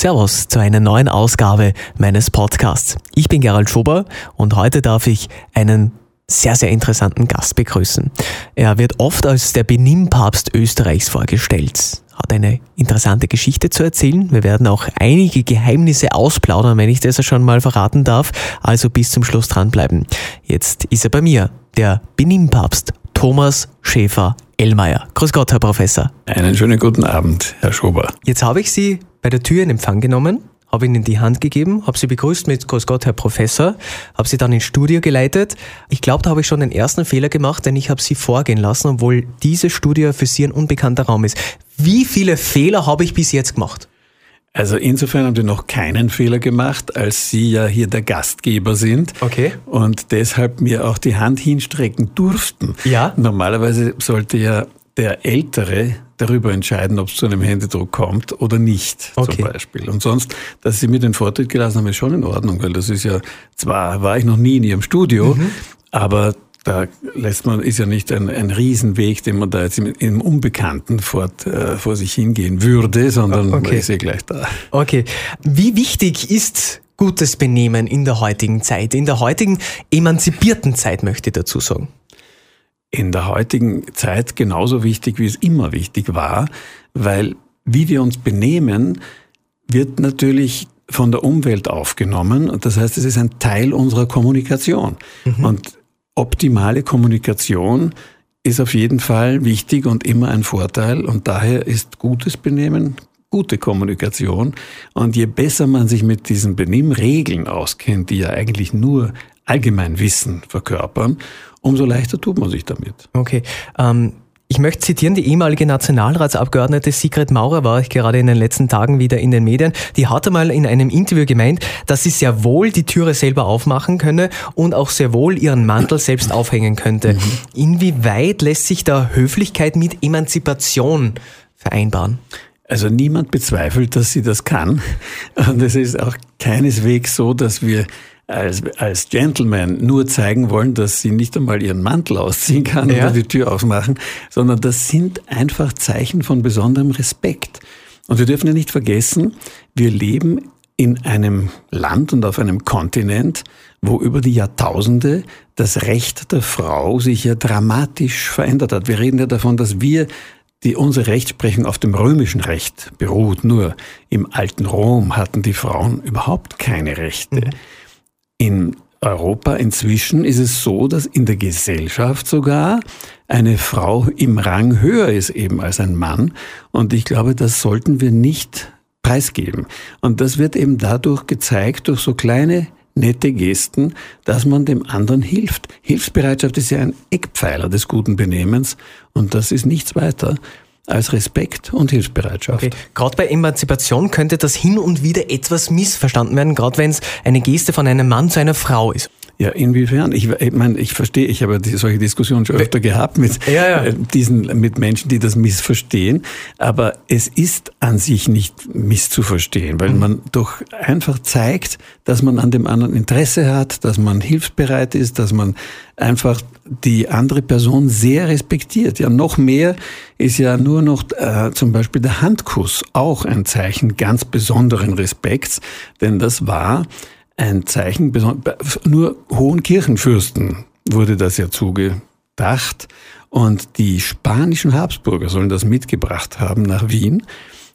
Servus zu einer neuen Ausgabe meines Podcasts. Ich bin Gerald Schober und heute darf ich einen sehr, sehr interessanten Gast begrüßen. Er wird oft als der Benimm-Papst Österreichs vorgestellt, hat eine interessante Geschichte zu erzählen. Wir werden auch einige Geheimnisse ausplaudern, wenn ich das schon mal verraten darf. Also bis zum Schluss dranbleiben. Jetzt ist er bei mir, der Benimm-Papst Thomas Schäfer Ellmeier. Grüß Gott, Herr Professor. Einen schönen guten Abend, Herr Schober. Jetzt habe ich Sie bei der Tür in Empfang genommen, habe Ihnen die Hand gegeben, habe Sie begrüßt mit Grüß Gott, Herr Professor, habe Sie dann ins Studio geleitet. Ich glaube, da habe ich schon den ersten Fehler gemacht, denn ich habe Sie vorgehen lassen, obwohl dieses Studio für Sie ein unbekannter Raum ist. Wie viele Fehler habe ich bis jetzt gemacht? Also insofern haben Sie noch keinen Fehler gemacht, als Sie ja hier der Gastgeber sind. Okay. Und deshalb mir auch die Hand hinstrecken durften. Ja. Normalerweise sollte ja der Ältere darüber entscheiden, ob es zu einem Händedruck kommt oder nicht, Okay. zum Beispiel. Und sonst, dass Sie mir den Vortritt gelassen haben, ist schon in Ordnung, weil das ist ja, zwar war ich noch nie in Ihrem Studio, Mhm. aber da lässt man, ist ja nicht ein, ein Riesenweg, den man da jetzt im, im Unbekannten fort, äh, vor sich hingehen würde, sondern Okay. man ist ja gleich da. Okay. Wie wichtig ist gutes Benehmen in der heutigen Zeit, in der heutigen emanzipierten Zeit, möchte ich dazu sagen? in der heutigen Zeit genauso wichtig, wie es immer wichtig war, weil wie wir uns benehmen, wird natürlich von der Umwelt aufgenommen. Und das heißt, es ist ein Teil unserer Kommunikation. Und optimale Kommunikation ist auf jeden Fall wichtig und immer ein Vorteil. Und daher ist gutes Benehmen gute Kommunikation. Und je besser man sich mit diesen Benimmregeln auskennt, die ja eigentlich nur Allgemeinwissen verkörpern, umso leichter tut man sich damit. Okay. Ähm, ich möchte zitieren, die ehemalige Nationalratsabgeordnete Sigrid Maurer war ich gerade in den letzten Tagen wieder in den Medien. Die hatte mal in einem Interview gemeint, dass sie sehr wohl die Türe selber aufmachen könne und auch sehr wohl ihren Mantel selbst aufhängen könnte. Inwieweit lässt sich da Höflichkeit mit Emanzipation vereinbaren? Also niemand bezweifelt, dass sie das kann. Und es ist auch keineswegs so, dass wir als, als Gentleman nur zeigen wollen, dass sie nicht einmal ihren Mantel ausziehen kann Ja. oder die Tür aufmachen, sondern das sind einfach Zeichen von besonderem Respekt. Und wir dürfen ja nicht vergessen, wir leben in einem Land und auf einem Kontinent, wo über die Jahrtausende das Recht der Frau sich ja dramatisch verändert hat. Wir reden ja davon, dass wir die unsere Rechtsprechung auf dem römischen Recht beruht. Nur im alten Rom hatten die Frauen überhaupt keine Rechte. In Europa inzwischen ist es so, dass in der Gesellschaft sogar eine Frau im Rang höher ist eben als ein Mann. Und ich glaube, das sollten wir nicht preisgeben. Und das wird eben dadurch gezeigt, durch so kleine nette Gesten, dass man dem anderen hilft. Hilfsbereitschaft ist ja ein Eckpfeiler des guten Benehmens und das ist nichts weiter als Respekt und Hilfsbereitschaft. Okay. Gerade bei Emanzipation könnte das hin und wieder etwas missverstanden werden, gerade wenn es eine Geste von einem Mann zu einer Frau ist. Ja, inwiefern? Ich, ich meine, ich verstehe, ich habe solche Diskussionen schon öfter gehabt mit Ja, ja. äh, diesen, mit Menschen, die das missverstehen. Aber es ist an sich nicht misszuverstehen, weil man doch einfach zeigt, dass man an dem anderen Interesse hat, dass man hilfsbereit ist, dass man einfach die andere Person sehr respektiert. Ja, noch mehr ist ja nur noch äh, zum Beispiel der Handkuss auch ein Zeichen ganz besonderen Respekts, denn das war ein Zeichen, nur hohen Kirchenfürsten wurde das ja zugedacht. Und die spanischen Habsburger sollen das mitgebracht haben nach Wien,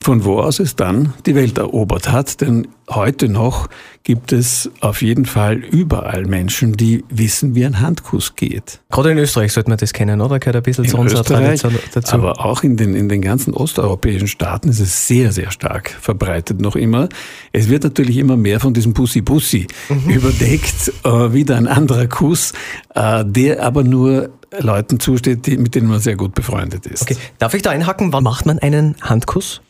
von wo aus es dann die Welt erobert hat. Denn heute noch gibt es auf jeden Fall überall Menschen, die wissen, wie ein Handkuss geht. Gerade in Österreich sollte man das kennen, oder? Gehört ein bisschen zu In unserer Österreich, Tradition dazu. aber auch in den, in den ganzen osteuropäischen Staaten ist es sehr, sehr stark verbreitet noch immer. Es wird natürlich immer mehr von diesem Pussy-Pussy Mhm. überdeckt, äh, wieder ein anderer Kuss, äh, der aber nur Leuten zusteht, die, mit denen man sehr gut befreundet ist. okay. Darf ich da einhaken? Wann macht man einen Handkuss?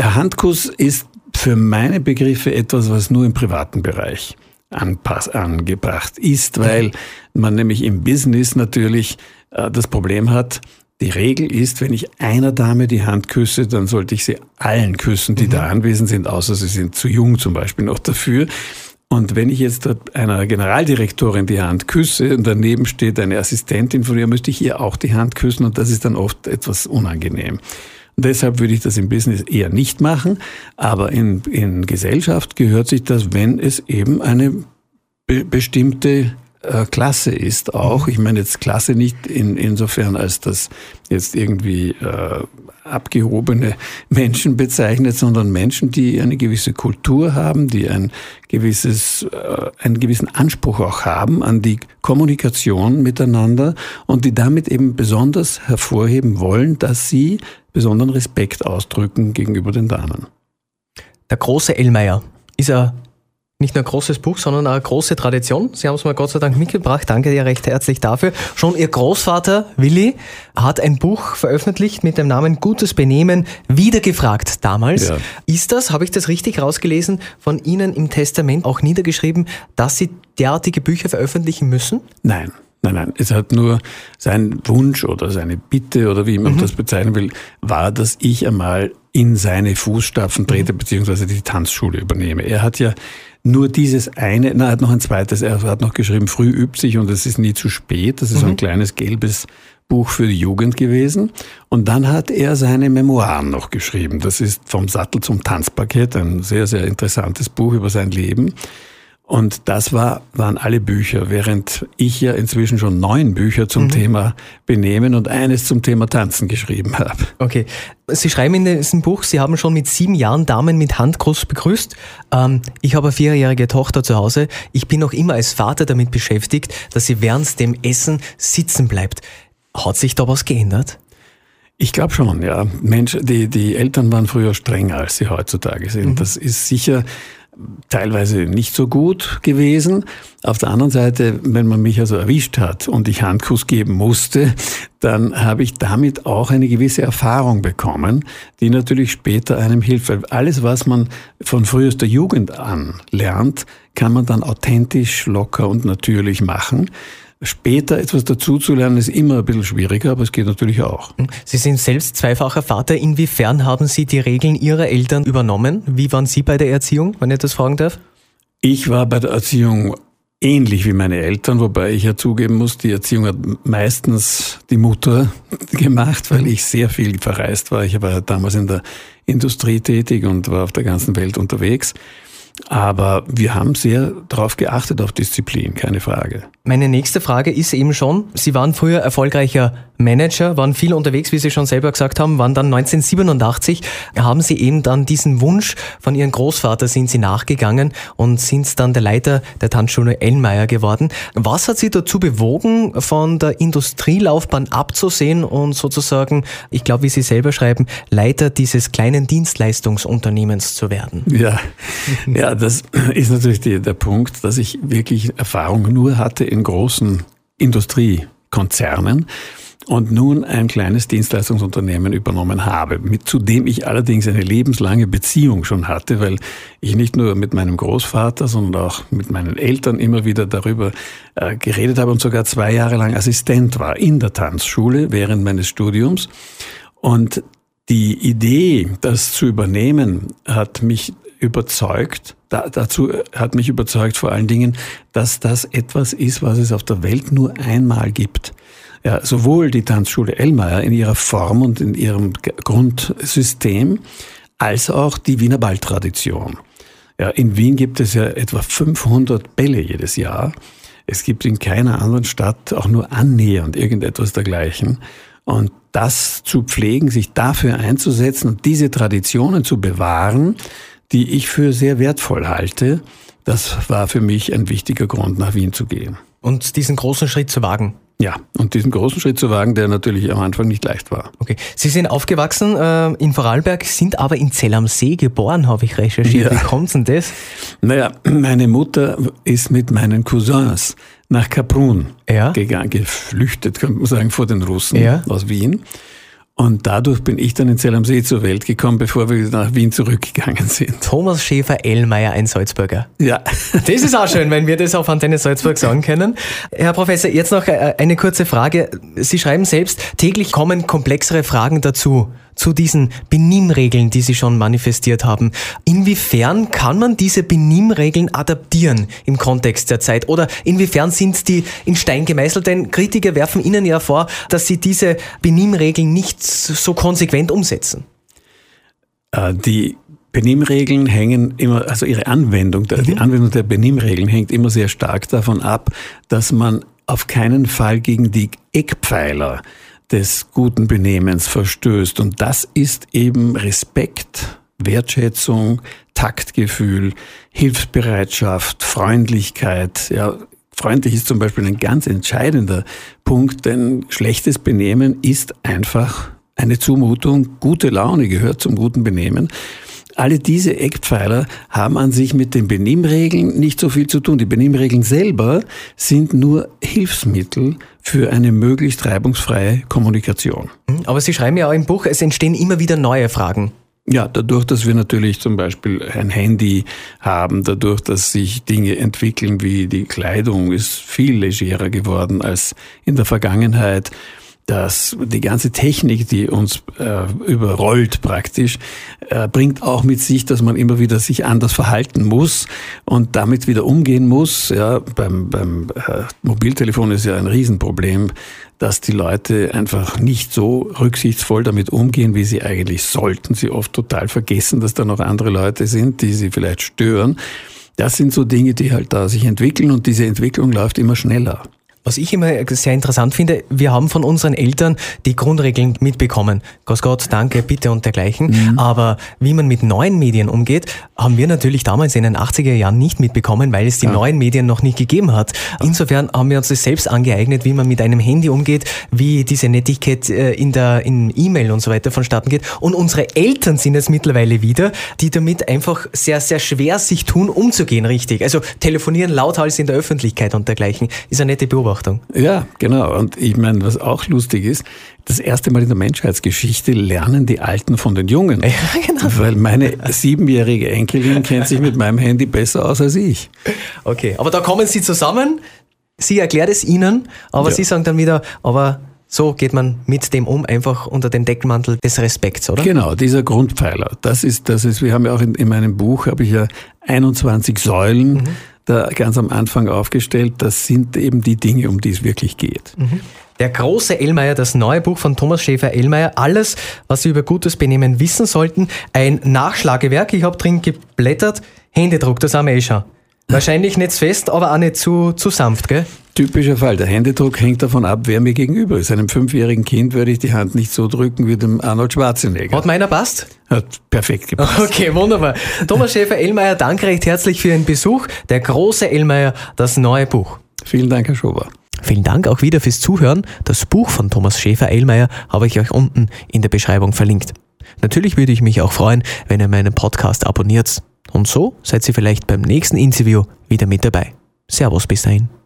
Der Handkuss ist für meine Begriffe etwas, was nur im privaten Bereich anpass angebracht ist, weil man nämlich im Business natürlich äh, das Problem hat, die Regel ist, wenn ich einer Dame die Hand küsse, dann sollte ich sie allen küssen, die da anwesend sind, außer sie sind zu jung zum Beispiel noch dafür. Und wenn ich jetzt einer Generaldirektorin die Hand küsse und daneben steht eine Assistentin von ihr, müsste ich ihr auch die Hand küssen und das ist dann oft etwas unangenehm. Deshalb würde ich das im Business eher nicht machen. Aber in, in Gesellschaft gehört sich das, wenn es eben eine be bestimmte äh, Klasse ist auch. Ich meine jetzt Klasse nicht in, insofern, als das jetzt irgendwie äh, abgehobene Menschen bezeichnet, sondern Menschen, die eine gewisse Kultur haben, die ein gewisses, äh, einen gewissen Anspruch auch haben an die Kommunikation miteinander und die damit eben besonders hervorheben wollen, dass sie besonderen Respekt ausdrücken gegenüber den Damen. Der große Ellmeier ist er nicht nur ein großes Buch, sondern eine große Tradition. Sie haben es mir Gott sei Dank mitgebracht. Danke dir recht herzlich dafür. Schon Ihr Großvater Willi hat ein Buch veröffentlicht mit dem Namen Gutes Benehmen, wiedergefragt damals. Ja. Ist das, habe ich das richtig rausgelesen, von Ihnen im Testament auch niedergeschrieben, dass Sie derartige Bücher veröffentlichen müssen? Nein. Nein, nein, es hat nur sein Wunsch oder seine Bitte oder wie man mhm. das bezeichnen will, war, dass ich einmal in seine Fußstapfen trete, mhm. beziehungsweise die Tanzschule übernehme. Er hat ja nur dieses eine, na, er hat noch ein zweites, er hat noch geschrieben, früh übt sich und es ist nie zu spät. Das ist mhm. so ein kleines gelbes Buch für die Jugend gewesen. Und dann hat er seine Memoiren noch geschrieben. Das ist vom Sattel zum Tanzpaket, ein sehr, sehr interessantes Buch über sein Leben. Und das war, waren alle Bücher, während ich ja inzwischen schon neun Bücher zum mhm. Thema Benehmen und eines zum Thema Tanzen geschrieben habe. Okay. Sie schreiben in diesem Buch, Sie haben schon mit sieben Jahren Damen mit Handkuss begrüßt. Ähm, ich habe eine vierjährige Tochter zu Hause. Ich bin noch immer als Vater damit beschäftigt, dass sie während dem Essen sitzen bleibt. Hat sich da was geändert? Ich glaube schon, ja. Mensch, die, die Eltern waren früher strenger, als sie heutzutage sind. Mhm. Das ist sicher teilweise nicht so gut gewesen. Auf der anderen Seite, wenn man mich also erwischt hat und ich Handkuss geben musste, dann habe ich damit auch eine gewisse Erfahrung bekommen, die natürlich später einem hilft. Weil alles, was man von frühester Jugend an lernt, kann man dann authentisch, locker und natürlich machen. Später etwas dazuzulernen ist immer ein bisschen schwieriger, aber es geht natürlich auch. Sie sind selbst zweifacher Vater. Inwiefern haben Sie die Regeln Ihrer Eltern übernommen? Wie waren Sie bei der Erziehung, wenn ich das fragen darf? Ich war bei der Erziehung ähnlich wie meine Eltern, wobei ich ja zugeben muss, die Erziehung hat meistens die Mutter gemacht, weil ich sehr viel verreist war. Ich war damals in der Industrie tätig und war auf der ganzen Welt unterwegs. Aber wir haben sehr darauf geachtet, auf Disziplin, keine Frage. Meine nächste Frage ist eben schon, Sie waren früher erfolgreicher Manager, waren viel unterwegs, wie Sie schon selber gesagt haben, waren dann 1987, haben Sie eben dann diesen Wunsch von Ihrem Großvater, sind Sie nachgegangen und sind dann der Leiter der Tanzschule Ellmeier geworden. Was hat Sie dazu bewogen, von der Industrielaufbahn abzusehen und sozusagen, ich glaube, wie Sie selber schreiben, Leiter dieses kleinen Dienstleistungsunternehmens zu werden? Ja, ja das ist natürlich die, der Punkt, dass ich wirklich Erfahrung nur hatte in großen Industriekonzernen und nun ein kleines Dienstleistungsunternehmen übernommen habe, mit, zu dem ich allerdings eine lebenslange Beziehung schon hatte, weil ich nicht nur mit meinem Großvater, sondern auch mit meinen Eltern immer wieder darüber äh, geredet habe und sogar zwei Jahre lang Assistent war in der Tanzschule während meines Studiums. Und die Idee, das zu übernehmen, hat mich überzeugt, da, dazu hat mich überzeugt vor allen Dingen, dass das etwas ist, was es auf der Welt nur einmal gibt. Ja, sowohl die Tanzschule Ellmeier in ihrer Form und in ihrem Grundsystem, als auch die Wiener Balltradition. Ja, in Wien gibt es ja etwa 500 Bälle jedes Jahr. Es gibt in keiner anderen Stadt auch nur annähernd irgendetwas dergleichen. Und das zu pflegen, sich dafür einzusetzen und diese Traditionen zu bewahren, die ich für sehr wertvoll halte. Das war für mich ein wichtiger Grund, nach Wien zu gehen. Und diesen großen Schritt zu wagen. Ja, und diesen großen Schritt zu wagen, der natürlich am Anfang nicht leicht war. Okay. Sie sind aufgewachsen äh, in Vorarlberg, sind aber in Zell am See geboren, habe ich recherchiert. Ja. Wie kommt denn das? Naja, meine Mutter ist mit meinen Cousins nach Kaprun ja. gegangen, geflüchtet, könnte man sagen, vor den Russen ja. aus Wien. Und dadurch bin ich dann in Zell am See zur Welt gekommen, bevor wir nach Wien zurückgegangen sind. Thomas Schäfer-Ellmeier, ein Salzburger. Ja. Das ist auch schön, wenn wir das auf Antenne Salzburg sagen können. Herr Professor, jetzt noch äh, eine kurze Frage. Sie schreiben selbst, täglich kommen komplexere Fragen dazu zu diesen Benimmregeln, die Sie schon manifestiert haben. Inwiefern kann man diese Benimmregeln adaptieren im Kontext der Zeit? Oder inwiefern sind die in Stein gemeißelt? Denn Kritiker werfen Ihnen ja vor, dass Sie diese Benimmregeln nicht so konsequent umsetzen. Äh, die Benimmregeln hängen immer, also ihre Anwendung, mhm. die Anwendung der Benimmregeln hängt immer sehr stark davon ab, dass man auf keinen Fall gegen die Eckpfeiler des guten Benehmens verstößt. Und das ist eben Respekt, Wertschätzung, Taktgefühl, Hilfsbereitschaft, Freundlichkeit. Ja, freundlich ist zum Beispiel ein ganz entscheidender Punkt, denn schlechtes Benehmen ist einfach eine Zumutung. Gute Laune gehört zum guten Benehmen. Alle diese Eckpfeiler haben an sich mit den Benimmregeln nicht so viel zu tun. Die Benimmregeln selber sind nur Hilfsmittel für eine möglichst reibungsfreie Kommunikation. Mhm, aber Sie schreiben ja auch im Buch, es entstehen immer wieder neue Fragen. Ja, dadurch, dass wir natürlich zum Beispiel ein Handy haben, dadurch, dass sich Dinge entwickeln wie die Kleidung ist viel legerer geworden als in der Vergangenheit dass die ganze Technik, die uns äh, überrollt praktisch, äh, bringt auch mit sich, dass man immer wieder sich anders verhalten muss und damit wieder umgehen muss. Ja, beim beim äh, Mobiltelefon ist ja ein Riesenproblem, dass die Leute einfach nicht so rücksichtsvoll damit umgehen, wie sie eigentlich sollten. Sie oft total vergessen, dass da noch andere Leute sind, die sie vielleicht stören. Das sind so Dinge, die halt da sich entwickeln und diese Entwicklung läuft immer schneller. Was ich immer sehr interessant finde, wir haben von unseren Eltern die Grundregeln mitbekommen. Gott, Gott, danke, bitte und dergleichen. Mhm. Aber wie man mit neuen Medien umgeht, haben wir natürlich damals in den 80er Jahren nicht mitbekommen, weil es die ja. neuen Medien noch nicht gegeben hat. Insofern haben wir uns das selbst angeeignet, wie man mit einem Handy umgeht, wie diese Nettigkeit äh, in der in E-Mail und so weiter vonstatten geht. Und unsere Eltern sind es mittlerweile wieder, die damit einfach sehr, sehr schwer sich tun, umzugehen, richtig. Also telefonieren lauthals in der Öffentlichkeit und dergleichen. Ist eine nette Beobachtung. Beobachtung. Ja, genau. Und ich meine, was auch lustig ist, das erste Mal in der Menschheitsgeschichte lernen die Alten von den Jungen. Ja, genau. Weil meine siebenjährige Enkelin kennt sich mit meinem Handy besser aus als ich. Okay, aber da kommen Sie zusammen. Sie erklärt es Ihnen, aber ja. Sie sagen dann wieder, aber so geht man mit dem um, einfach unter dem Deckmantel des Respekts, oder? Genau, dieser Grundpfeiler. Das ist, das ist, wir haben ja auch in, in meinem Buch, habe ich ja 21 Säulen mhm da ganz am Anfang aufgestellt. Das sind eben die Dinge, um die es wirklich geht. Mhm. Der große Ellmeier, das neue Buch von Thomas Schäfer-Ellmeier, alles, was Sie über gutes Benehmen wissen sollten. Ein Nachschlagewerk, ich habe drin geblättert, Händedruck, das haben wir eh schon. Wahrscheinlich nicht fest, aber auch nicht zu, zu sanft, gell? Typischer Fall. Der Händedruck hängt davon ab, wer mir gegenüber ist. Einem fünfjährigen Kind würde ich die Hand nicht so drücken wie dem Arnold Schwarzenegger. Hat meiner passt? Hat perfekt gepasst. Okay, wunderbar. Thomas Schäfer-Ellmeier, danke recht herzlich für Ihren Besuch. Der große Ellmeier, das neue Buch. Vielen Dank, Herr Schober. Vielen Dank auch wieder fürs Zuhören. Das Buch von Thomas Schäfer-Ellmeier habe ich euch unten in der Beschreibung verlinkt. Natürlich würde ich mich auch freuen, wenn ihr meinen Podcast abonniert. Und so seid ihr vielleicht beim nächsten Interview wieder mit dabei. Servus bis dahin.